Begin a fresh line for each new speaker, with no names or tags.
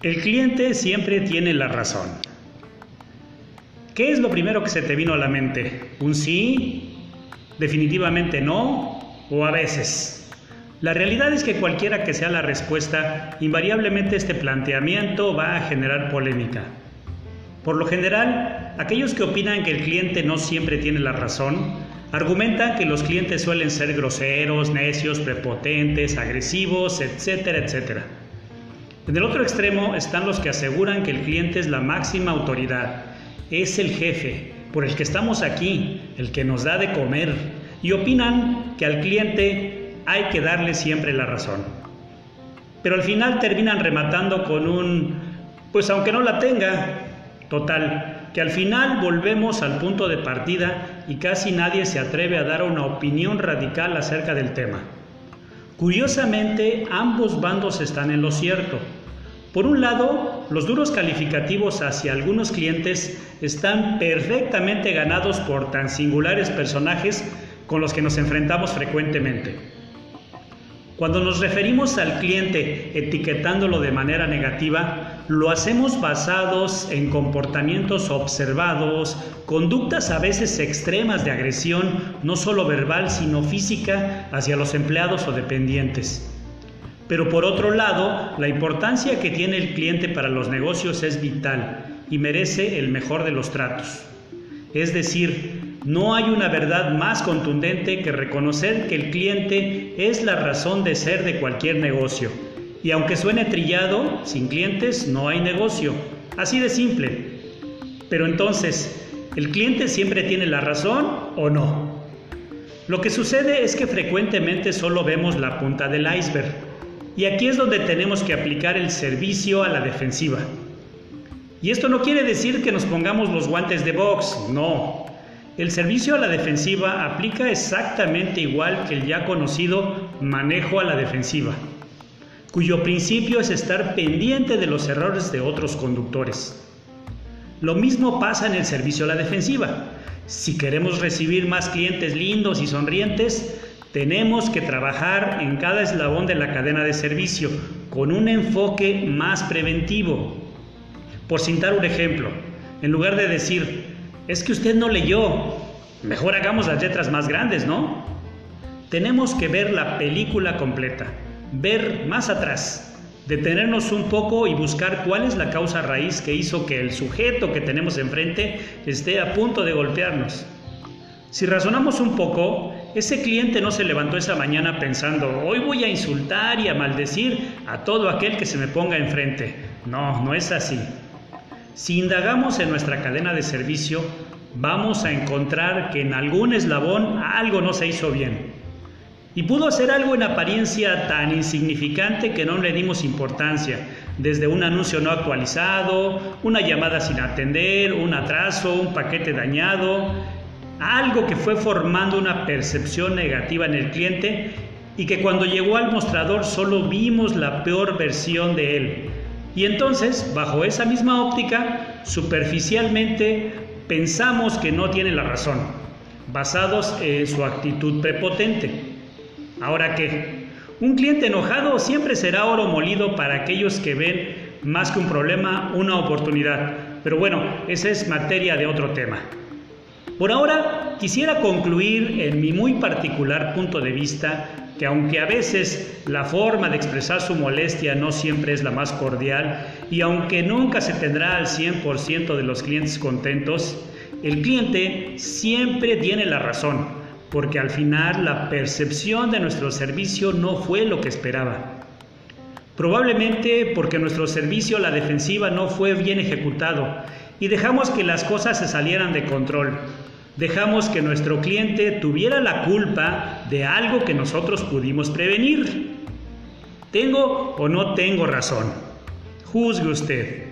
El cliente siempre tiene la razón. ¿Qué es lo primero que se te vino a la mente? ¿Un sí? ¿Definitivamente no? ¿O a veces? La realidad es que cualquiera que sea la respuesta, invariablemente este planteamiento va a generar polémica. Por lo general, aquellos que opinan que el cliente no siempre tiene la razón, argumentan que los clientes suelen ser groseros, necios, prepotentes, agresivos, etcétera, etcétera. En el otro extremo están los que aseguran que el cliente es la máxima autoridad, es el jefe, por el que estamos aquí, el que nos da de comer, y opinan que al cliente hay que darle siempre la razón. Pero al final terminan rematando con un, pues aunque no la tenga, total, que al final volvemos al punto de partida y casi nadie se atreve a dar una opinión radical acerca del tema. Curiosamente, ambos bandos están en lo cierto. Por un lado, los duros calificativos hacia algunos clientes están perfectamente ganados por tan singulares personajes con los que nos enfrentamos frecuentemente. Cuando nos referimos al cliente etiquetándolo de manera negativa, lo hacemos basados en comportamientos observados, conductas a veces extremas de agresión, no solo verbal, sino física, hacia los empleados o dependientes. Pero por otro lado, la importancia que tiene el cliente para los negocios es vital y merece el mejor de los tratos. Es decir, no hay una verdad más contundente que reconocer que el cliente es la razón de ser de cualquier negocio. Y aunque suene trillado, sin clientes no hay negocio. Así de simple. Pero entonces, ¿el cliente siempre tiene la razón o no? Lo que sucede es que frecuentemente solo vemos la punta del iceberg y aquí es donde tenemos que aplicar el servicio a la defensiva. Y esto no quiere decir que nos pongamos los guantes de box, no. El servicio a la defensiva aplica exactamente igual que el ya conocido manejo a la defensiva, cuyo principio es estar pendiente de los errores de otros conductores. Lo mismo pasa en el servicio a la defensiva. Si queremos recibir más clientes lindos y sonrientes, tenemos que trabajar en cada eslabón de la cadena de servicio con un enfoque más preventivo. Por citar un ejemplo, en lugar de decir, es que usted no leyó, mejor hagamos las letras más grandes, ¿no? Tenemos que ver la película completa, ver más atrás, detenernos un poco y buscar cuál es la causa raíz que hizo que el sujeto que tenemos enfrente esté a punto de golpearnos. Si razonamos un poco, ese cliente no se levantó esa mañana pensando, hoy voy a insultar y a maldecir a todo aquel que se me ponga enfrente. No, no es así. Si indagamos en nuestra cadena de servicio, vamos a encontrar que en algún eslabón algo no se hizo bien. Y pudo ser algo en apariencia tan insignificante que no le dimos importancia, desde un anuncio no actualizado, una llamada sin atender, un atraso, un paquete dañado, algo que fue formando una percepción negativa en el cliente y que cuando llegó al mostrador solo vimos la peor versión de él. Y entonces, bajo esa misma óptica, superficialmente pensamos que no tiene la razón, basados en su actitud prepotente. Ahora qué, un cliente enojado siempre será oro molido para aquellos que ven más que un problema, una oportunidad. Pero bueno, esa es materia de otro tema. Por ahora quisiera concluir en mi muy particular punto de vista que aunque a veces la forma de expresar su molestia no siempre es la más cordial y aunque nunca se tendrá al 100% de los clientes contentos, el cliente siempre tiene la razón, porque al final la percepción de nuestro servicio no fue lo que esperaba. Probablemente porque nuestro servicio la defensiva no fue bien ejecutado y dejamos que las cosas se salieran de control dejamos que nuestro cliente tuviera la culpa de algo que nosotros pudimos prevenir. ¿Tengo o no tengo razón? Juzgue usted.